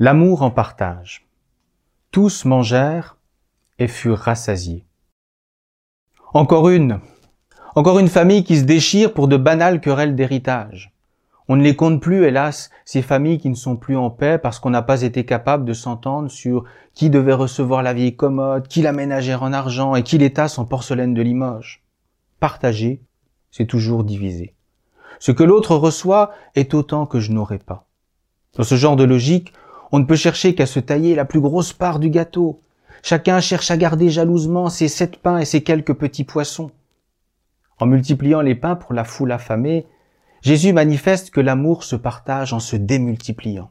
L'amour en partage. Tous mangèrent et furent rassasiés. Encore une. Encore une famille qui se déchire pour de banales querelles d'héritage. On ne les compte plus, hélas, ces familles qui ne sont plus en paix parce qu'on n'a pas été capable de s'entendre sur qui devait recevoir la vieille commode, qui la ménagère en argent et qui l'étasse en porcelaine de Limoges. Partager, c'est toujours diviser. Ce que l'autre reçoit est autant que je n'aurai pas. Dans ce genre de logique, on ne peut chercher qu'à se tailler la plus grosse part du gâteau. Chacun cherche à garder jalousement ses sept pains et ses quelques petits poissons. En multipliant les pains pour la foule affamée, Jésus manifeste que l'amour se partage en se démultipliant.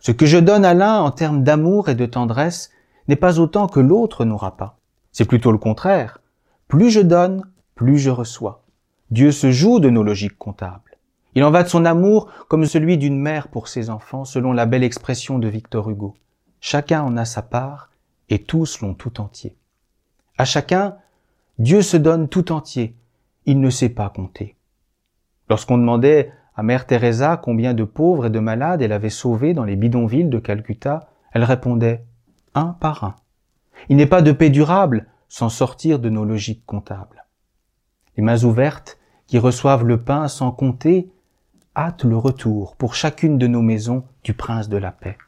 Ce que je donne à l'un en termes d'amour et de tendresse n'est pas autant que l'autre n'aura pas. C'est plutôt le contraire. Plus je donne, plus je reçois. Dieu se joue de nos logiques comptables. Il en va de son amour comme celui d'une mère pour ses enfants, selon la belle expression de Victor Hugo. Chacun en a sa part et tous l'ont tout entier. À chacun, Dieu se donne tout entier. Il ne sait pas compter. Lorsqu'on demandait à Mère Teresa combien de pauvres et de malades elle avait sauvés dans les bidonvilles de Calcutta, elle répondait un par un. Il n'est pas de paix durable sans sortir de nos logiques comptables. Les mains ouvertes qui reçoivent le pain sans compter hâtent le retour pour chacune de nos maisons du prince de la paix.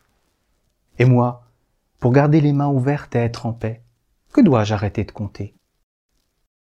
Et moi, pour garder les mains ouvertes et être en paix, que dois-je arrêter de compter?